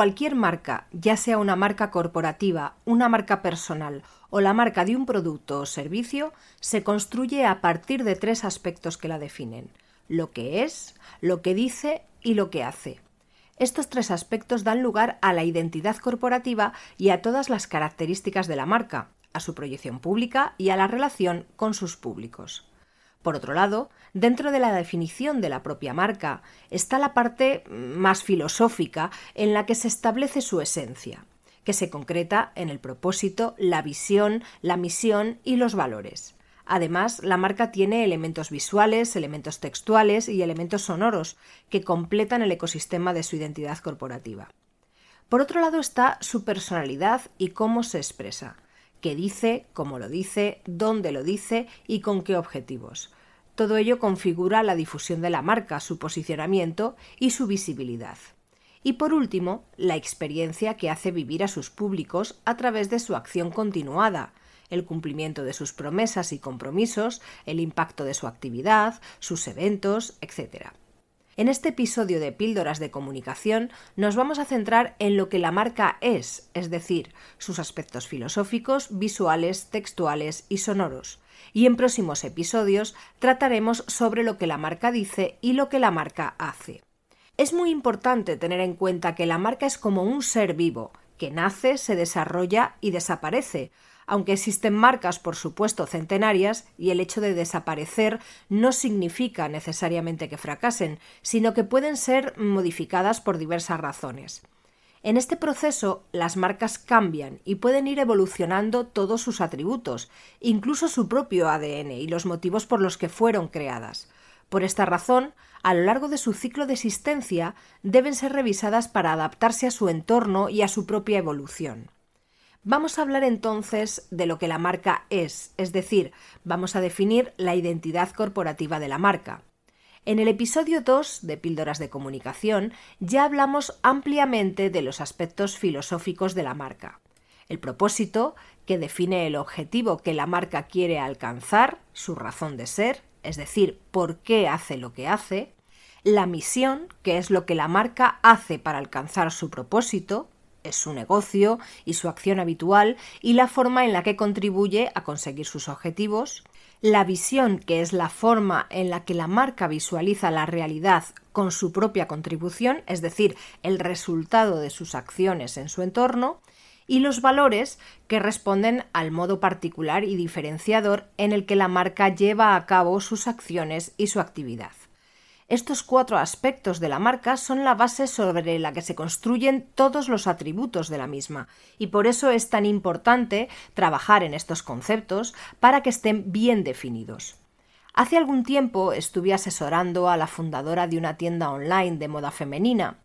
Cualquier marca, ya sea una marca corporativa, una marca personal o la marca de un producto o servicio se construye a partir de tres aspectos que la definen lo que es, lo que dice y lo que hace. Estos tres aspectos dan lugar a la identidad corporativa y a todas las características de la marca, a su proyección pública y a la relación con sus públicos. Por otro lado, dentro de la definición de la propia marca está la parte más filosófica en la que se establece su esencia que se concreta en el propósito, la visión, la misión y los valores. Además, la marca tiene elementos visuales, elementos textuales y elementos sonoros que completan el ecosistema de su identidad corporativa. Por otro lado está su personalidad y cómo se expresa, qué dice, cómo lo dice, dónde lo dice y con qué objetivos. Todo ello configura la difusión de la marca, su posicionamiento y su visibilidad. Y por último, la experiencia que hace vivir a sus públicos a través de su acción continuada, el cumplimiento de sus promesas y compromisos, el impacto de su actividad, sus eventos, etc. En este episodio de Píldoras de Comunicación nos vamos a centrar en lo que la marca es, es decir, sus aspectos filosóficos, visuales, textuales y sonoros. Y en próximos episodios trataremos sobre lo que la marca dice y lo que la marca hace. Es muy importante tener en cuenta que la marca es como un ser vivo, que nace, se desarrolla y desaparece, aunque existen marcas, por supuesto, centenarias, y el hecho de desaparecer no significa necesariamente que fracasen, sino que pueden ser modificadas por diversas razones. En este proceso, las marcas cambian y pueden ir evolucionando todos sus atributos, incluso su propio ADN y los motivos por los que fueron creadas. Por esta razón, a lo largo de su ciclo de existencia, deben ser revisadas para adaptarse a su entorno y a su propia evolución. Vamos a hablar entonces de lo que la marca es, es decir, vamos a definir la identidad corporativa de la marca. En el episodio 2 de Píldoras de Comunicación ya hablamos ampliamente de los aspectos filosóficos de la marca. El propósito, que define el objetivo que la marca quiere alcanzar, su razón de ser, es decir, por qué hace lo que hace, la misión, que es lo que la marca hace para alcanzar su propósito, es su negocio y su acción habitual y la forma en la que contribuye a conseguir sus objetivos, la visión, que es la forma en la que la marca visualiza la realidad con su propia contribución, es decir, el resultado de sus acciones en su entorno, y los valores que responden al modo particular y diferenciador en el que la marca lleva a cabo sus acciones y su actividad. Estos cuatro aspectos de la marca son la base sobre la que se construyen todos los atributos de la misma, y por eso es tan importante trabajar en estos conceptos para que estén bien definidos. Hace algún tiempo estuve asesorando a la fundadora de una tienda online de moda femenina,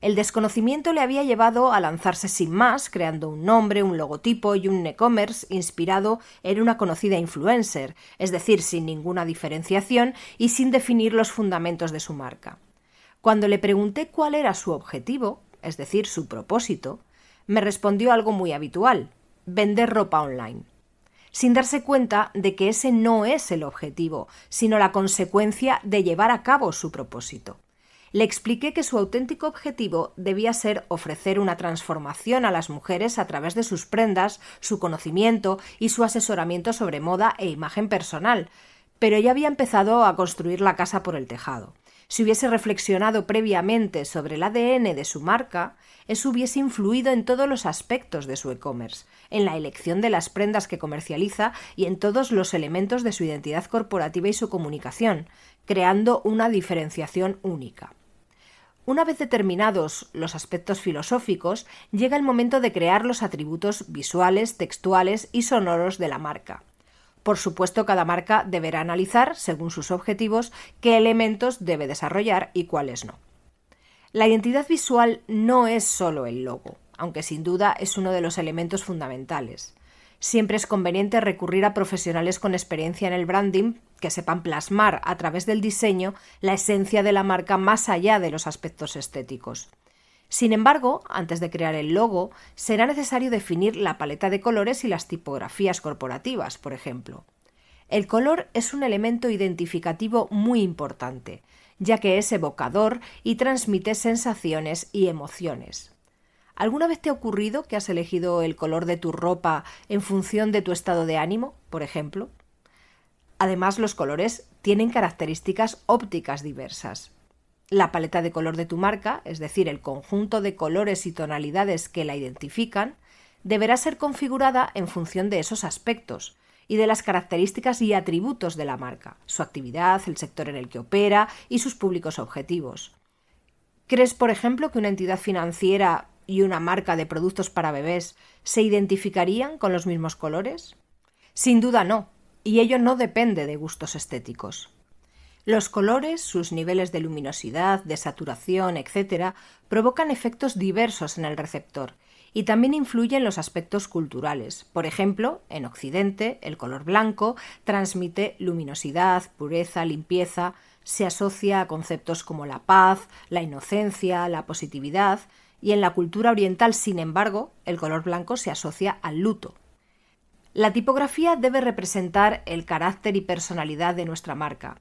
el desconocimiento le había llevado a lanzarse sin más, creando un nombre, un logotipo y un e-commerce inspirado en una conocida influencer, es decir, sin ninguna diferenciación y sin definir los fundamentos de su marca. Cuando le pregunté cuál era su objetivo, es decir, su propósito, me respondió algo muy habitual vender ropa online sin darse cuenta de que ese no es el objetivo, sino la consecuencia de llevar a cabo su propósito. Le expliqué que su auténtico objetivo debía ser ofrecer una transformación a las mujeres a través de sus prendas, su conocimiento y su asesoramiento sobre moda e imagen personal, pero ya había empezado a construir la casa por el tejado. Si hubiese reflexionado previamente sobre el ADN de su marca, eso hubiese influido en todos los aspectos de su e-commerce, en la elección de las prendas que comercializa y en todos los elementos de su identidad corporativa y su comunicación, creando una diferenciación única. Una vez determinados los aspectos filosóficos, llega el momento de crear los atributos visuales, textuales y sonoros de la marca. Por supuesto, cada marca deberá analizar, según sus objetivos, qué elementos debe desarrollar y cuáles no. La identidad visual no es solo el logo, aunque sin duda es uno de los elementos fundamentales. Siempre es conveniente recurrir a profesionales con experiencia en el branding que sepan plasmar a través del diseño la esencia de la marca más allá de los aspectos estéticos. Sin embargo, antes de crear el logo, será necesario definir la paleta de colores y las tipografías corporativas, por ejemplo. El color es un elemento identificativo muy importante, ya que es evocador y transmite sensaciones y emociones. ¿Alguna vez te ha ocurrido que has elegido el color de tu ropa en función de tu estado de ánimo, por ejemplo? Además, los colores tienen características ópticas diversas. La paleta de color de tu marca, es decir, el conjunto de colores y tonalidades que la identifican, deberá ser configurada en función de esos aspectos y de las características y atributos de la marca, su actividad, el sector en el que opera y sus públicos objetivos. ¿Crees, por ejemplo, que una entidad financiera y una marca de productos para bebés se identificarían con los mismos colores? Sin duda no, y ello no depende de gustos estéticos. Los colores, sus niveles de luminosidad, de saturación, etc., provocan efectos diversos en el receptor y también influyen los aspectos culturales. Por ejemplo, en Occidente, el color blanco transmite luminosidad, pureza, limpieza, se asocia a conceptos como la paz, la inocencia, la positividad, y en la cultura oriental, sin embargo, el color blanco se asocia al luto, la tipografía debe representar el carácter y personalidad de nuestra marca.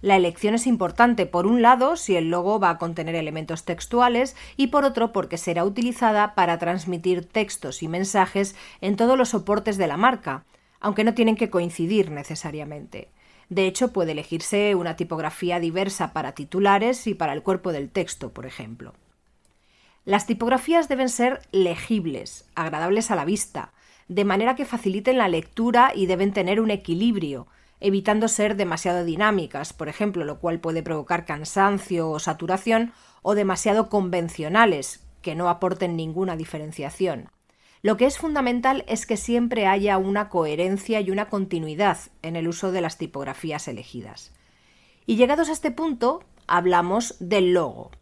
La elección es importante, por un lado, si el logo va a contener elementos textuales y por otro, porque será utilizada para transmitir textos y mensajes en todos los soportes de la marca, aunque no tienen que coincidir necesariamente. De hecho, puede elegirse una tipografía diversa para titulares y para el cuerpo del texto, por ejemplo. Las tipografías deben ser legibles, agradables a la vista, de manera que faciliten la lectura y deben tener un equilibrio, evitando ser demasiado dinámicas, por ejemplo, lo cual puede provocar cansancio o saturación, o demasiado convencionales, que no aporten ninguna diferenciación. Lo que es fundamental es que siempre haya una coherencia y una continuidad en el uso de las tipografías elegidas. Y llegados a este punto, hablamos del logo.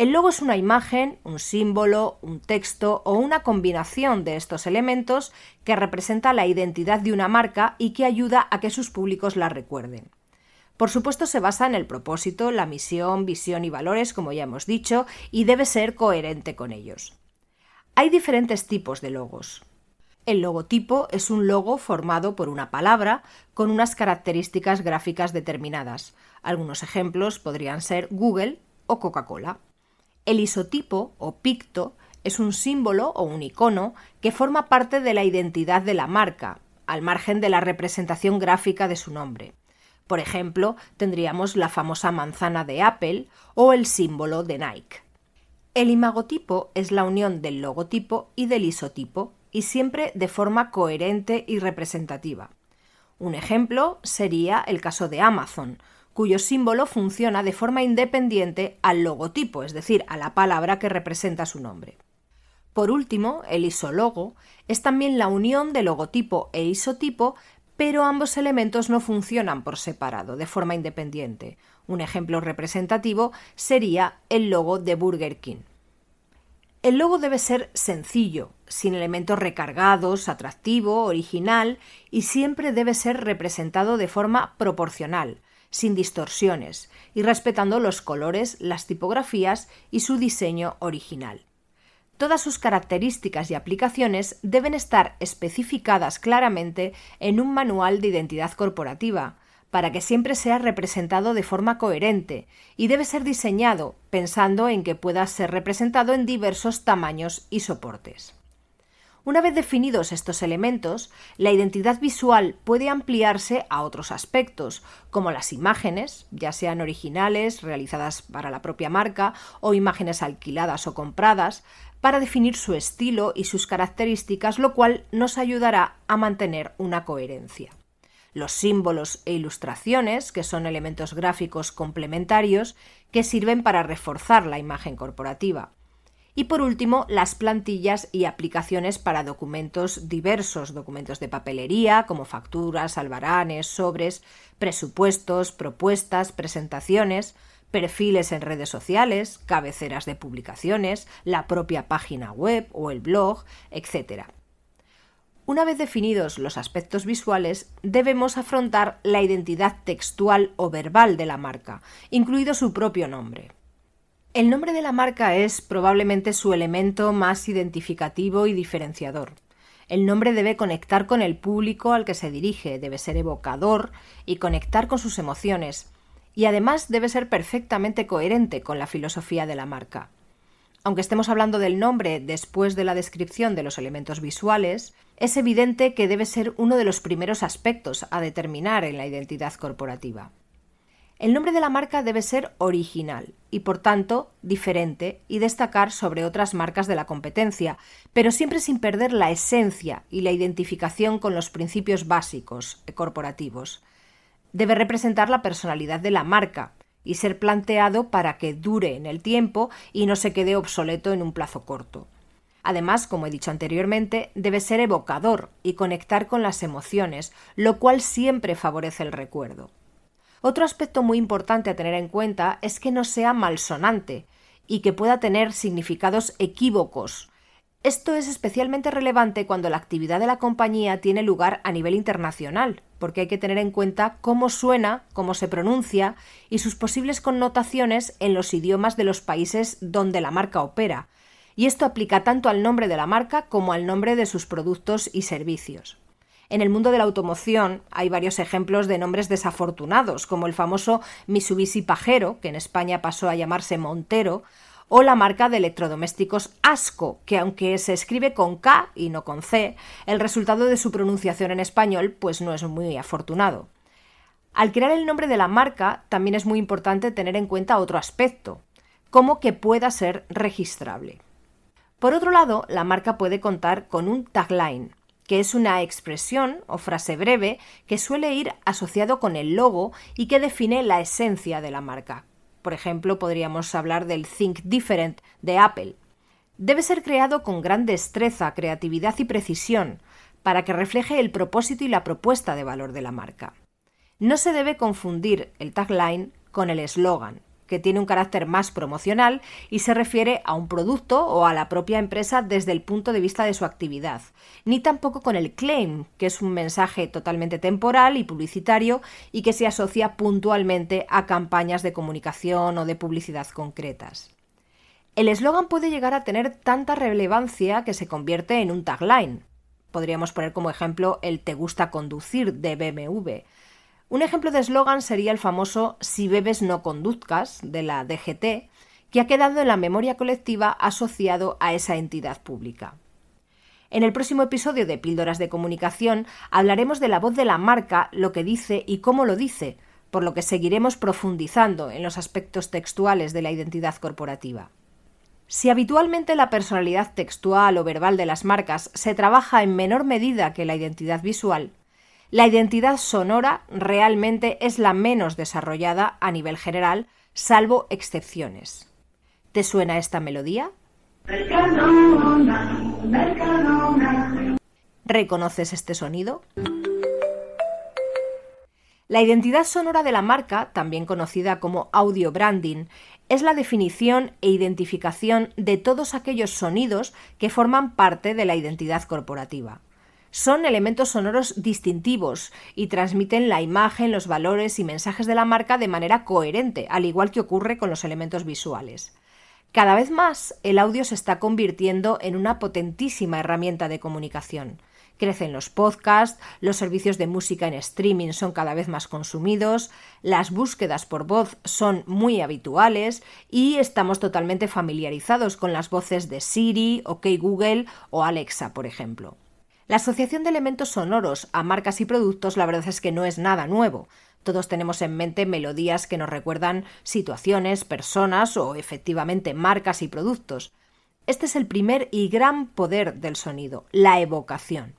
El logo es una imagen, un símbolo, un texto o una combinación de estos elementos que representa la identidad de una marca y que ayuda a que sus públicos la recuerden. Por supuesto se basa en el propósito, la misión, visión y valores, como ya hemos dicho, y debe ser coherente con ellos. Hay diferentes tipos de logos. El logotipo es un logo formado por una palabra con unas características gráficas determinadas. Algunos ejemplos podrían ser Google o Coca-Cola. El isotipo o picto es un símbolo o un icono que forma parte de la identidad de la marca, al margen de la representación gráfica de su nombre. Por ejemplo, tendríamos la famosa manzana de Apple o el símbolo de Nike. El imagotipo es la unión del logotipo y del isotipo, y siempre de forma coherente y representativa. Un ejemplo sería el caso de Amazon, cuyo símbolo funciona de forma independiente al logotipo, es decir, a la palabra que representa su nombre. Por último, el isólogo es también la unión de logotipo e isotipo, pero ambos elementos no funcionan por separado, de forma independiente. Un ejemplo representativo sería el logo de Burger King. El logo debe ser sencillo, sin elementos recargados, atractivo, original y siempre debe ser representado de forma proporcional, sin distorsiones y respetando los colores, las tipografías y su diseño original. Todas sus características y aplicaciones deben estar especificadas claramente en un manual de identidad corporativa, para que siempre sea representado de forma coherente, y debe ser diseñado pensando en que pueda ser representado en diversos tamaños y soportes. Una vez definidos estos elementos, la identidad visual puede ampliarse a otros aspectos, como las imágenes, ya sean originales, realizadas para la propia marca, o imágenes alquiladas o compradas, para definir su estilo y sus características, lo cual nos ayudará a mantener una coherencia. Los símbolos e ilustraciones, que son elementos gráficos complementarios que sirven para reforzar la imagen corporativa. Y por último, las plantillas y aplicaciones para documentos diversos, documentos de papelería como facturas, albaranes, sobres, presupuestos, propuestas, presentaciones, perfiles en redes sociales, cabeceras de publicaciones, la propia página web o el blog, etc. Una vez definidos los aspectos visuales, debemos afrontar la identidad textual o verbal de la marca, incluido su propio nombre. El nombre de la marca es probablemente su elemento más identificativo y diferenciador. El nombre debe conectar con el público al que se dirige, debe ser evocador y conectar con sus emociones, y además debe ser perfectamente coherente con la filosofía de la marca. Aunque estemos hablando del nombre después de la descripción de los elementos visuales, es evidente que debe ser uno de los primeros aspectos a determinar en la identidad corporativa. El nombre de la marca debe ser original y, por tanto, diferente y destacar sobre otras marcas de la competencia, pero siempre sin perder la esencia y la identificación con los principios básicos corporativos. Debe representar la personalidad de la marca y ser planteado para que dure en el tiempo y no se quede obsoleto en un plazo corto. Además, como he dicho anteriormente, debe ser evocador y conectar con las emociones, lo cual siempre favorece el recuerdo. Otro aspecto muy importante a tener en cuenta es que no sea malsonante y que pueda tener significados equívocos. Esto es especialmente relevante cuando la actividad de la compañía tiene lugar a nivel internacional, porque hay que tener en cuenta cómo suena, cómo se pronuncia y sus posibles connotaciones en los idiomas de los países donde la marca opera. Y esto aplica tanto al nombre de la marca como al nombre de sus productos y servicios. En el mundo de la automoción hay varios ejemplos de nombres desafortunados, como el famoso Mitsubishi Pajero, que en España pasó a llamarse Montero, o la marca de electrodomésticos Asco, que aunque se escribe con K y no con C, el resultado de su pronunciación en español pues no es muy afortunado. Al crear el nombre de la marca también es muy importante tener en cuenta otro aspecto, como que pueda ser registrable. Por otro lado, la marca puede contar con un tagline, que es una expresión o frase breve que suele ir asociado con el logo y que define la esencia de la marca. Por ejemplo, podríamos hablar del Think Different de Apple. Debe ser creado con gran destreza, creatividad y precisión, para que refleje el propósito y la propuesta de valor de la marca. No se debe confundir el tagline con el eslogan, que tiene un carácter más promocional y se refiere a un producto o a la propia empresa desde el punto de vista de su actividad, ni tampoco con el claim, que es un mensaje totalmente temporal y publicitario y que se asocia puntualmente a campañas de comunicación o de publicidad concretas. El eslogan puede llegar a tener tanta relevancia que se convierte en un tagline. Podríamos poner como ejemplo el Te gusta conducir de BMW, un ejemplo de eslogan sería el famoso Si bebes no conduzcas de la DGT, que ha quedado en la memoria colectiva asociado a esa entidad pública. En el próximo episodio de Píldoras de Comunicación hablaremos de la voz de la marca, lo que dice y cómo lo dice, por lo que seguiremos profundizando en los aspectos textuales de la identidad corporativa. Si habitualmente la personalidad textual o verbal de las marcas se trabaja en menor medida que la identidad visual, la identidad sonora realmente es la menos desarrollada a nivel general, salvo excepciones. ¿Te suena esta melodía? ¿Reconoces este sonido? La identidad sonora de la marca, también conocida como audio branding, es la definición e identificación de todos aquellos sonidos que forman parte de la identidad corporativa. Son elementos sonoros distintivos y transmiten la imagen, los valores y mensajes de la marca de manera coherente, al igual que ocurre con los elementos visuales. Cada vez más el audio se está convirtiendo en una potentísima herramienta de comunicación. Crecen los podcasts, los servicios de música en streaming son cada vez más consumidos, las búsquedas por voz son muy habituales y estamos totalmente familiarizados con las voces de Siri, OK Google o Alexa, por ejemplo. La asociación de elementos sonoros a marcas y productos la verdad es que no es nada nuevo. Todos tenemos en mente melodías que nos recuerdan situaciones, personas o efectivamente marcas y productos. Este es el primer y gran poder del sonido, la evocación.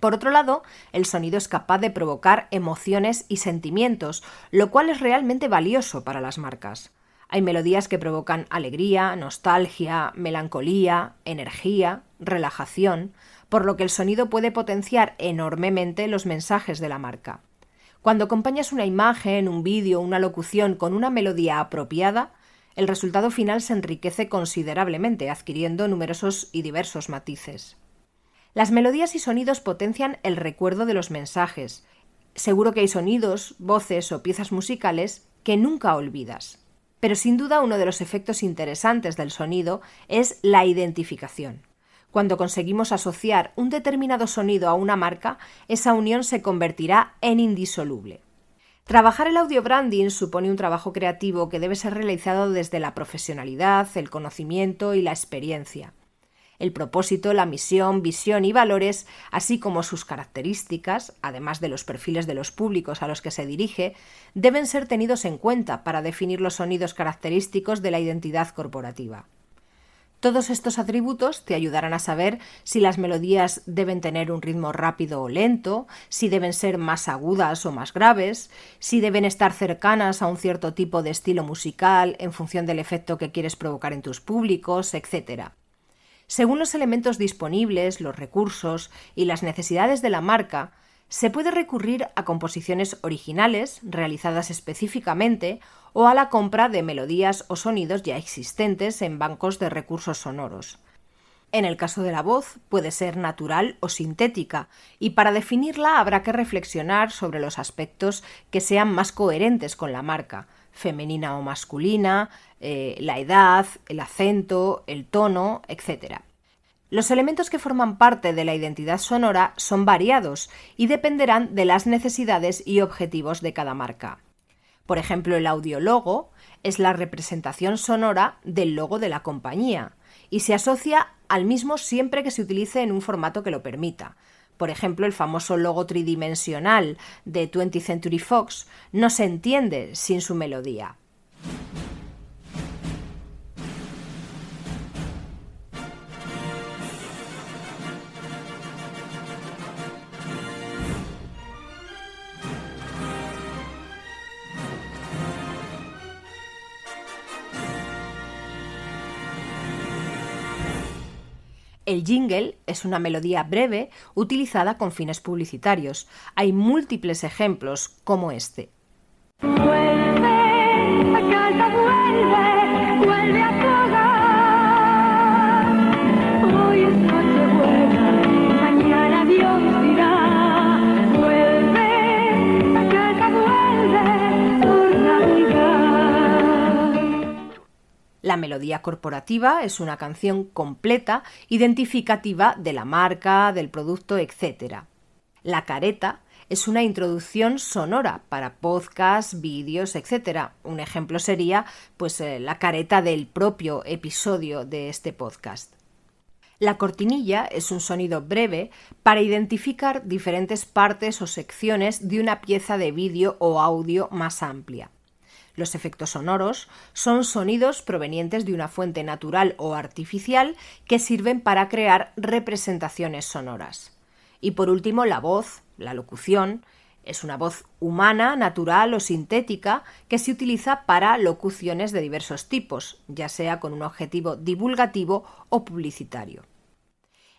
Por otro lado, el sonido es capaz de provocar emociones y sentimientos, lo cual es realmente valioso para las marcas. Hay melodías que provocan alegría, nostalgia, melancolía, energía, relajación, por lo que el sonido puede potenciar enormemente los mensajes de la marca. Cuando acompañas una imagen, un vídeo, una locución con una melodía apropiada, el resultado final se enriquece considerablemente, adquiriendo numerosos y diversos matices. Las melodías y sonidos potencian el recuerdo de los mensajes. Seguro que hay sonidos, voces o piezas musicales que nunca olvidas. Pero sin duda uno de los efectos interesantes del sonido es la identificación. Cuando conseguimos asociar un determinado sonido a una marca, esa unión se convertirá en indisoluble. Trabajar el audio branding supone un trabajo creativo que debe ser realizado desde la profesionalidad, el conocimiento y la experiencia. El propósito, la misión, visión y valores, así como sus características, además de los perfiles de los públicos a los que se dirige, deben ser tenidos en cuenta para definir los sonidos característicos de la identidad corporativa. Todos estos atributos te ayudarán a saber si las melodías deben tener un ritmo rápido o lento, si deben ser más agudas o más graves, si deben estar cercanas a un cierto tipo de estilo musical en función del efecto que quieres provocar en tus públicos, etc. Según los elementos disponibles, los recursos y las necesidades de la marca, se puede recurrir a composiciones originales, realizadas específicamente, o a la compra de melodías o sonidos ya existentes en bancos de recursos sonoros. En el caso de la voz, puede ser natural o sintética, y para definirla habrá que reflexionar sobre los aspectos que sean más coherentes con la marca, femenina o masculina, eh, la edad, el acento, el tono, etc. Los elementos que forman parte de la identidad sonora son variados y dependerán de las necesidades y objetivos de cada marca. Por ejemplo, el audiologo es la representación sonora del logo de la compañía y se asocia al mismo siempre que se utilice en un formato que lo permita. Por ejemplo, el famoso logo tridimensional de 20th Century Fox no se entiende sin su melodía. El jingle es una melodía breve utilizada con fines publicitarios. Hay múltiples ejemplos como este. La melodía corporativa es una canción completa, identificativa de la marca, del producto, etc. La careta es una introducción sonora para podcasts, vídeos, etc. Un ejemplo sería pues eh, la careta del propio episodio de este podcast. La cortinilla es un sonido breve para identificar diferentes partes o secciones de una pieza de vídeo o audio más amplia. Los efectos sonoros son sonidos provenientes de una fuente natural o artificial que sirven para crear representaciones sonoras. Y por último, la voz, la locución, es una voz humana, natural o sintética que se utiliza para locuciones de diversos tipos, ya sea con un objetivo divulgativo o publicitario.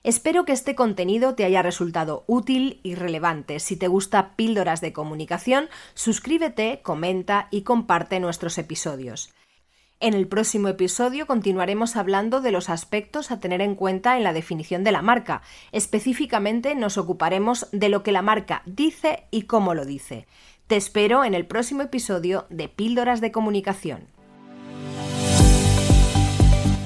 Espero que este contenido te haya resultado útil y relevante. Si te gusta Píldoras de Comunicación, suscríbete, comenta y comparte nuestros episodios. En el próximo episodio continuaremos hablando de los aspectos a tener en cuenta en la definición de la marca. Específicamente nos ocuparemos de lo que la marca dice y cómo lo dice. Te espero en el próximo episodio de Píldoras de Comunicación.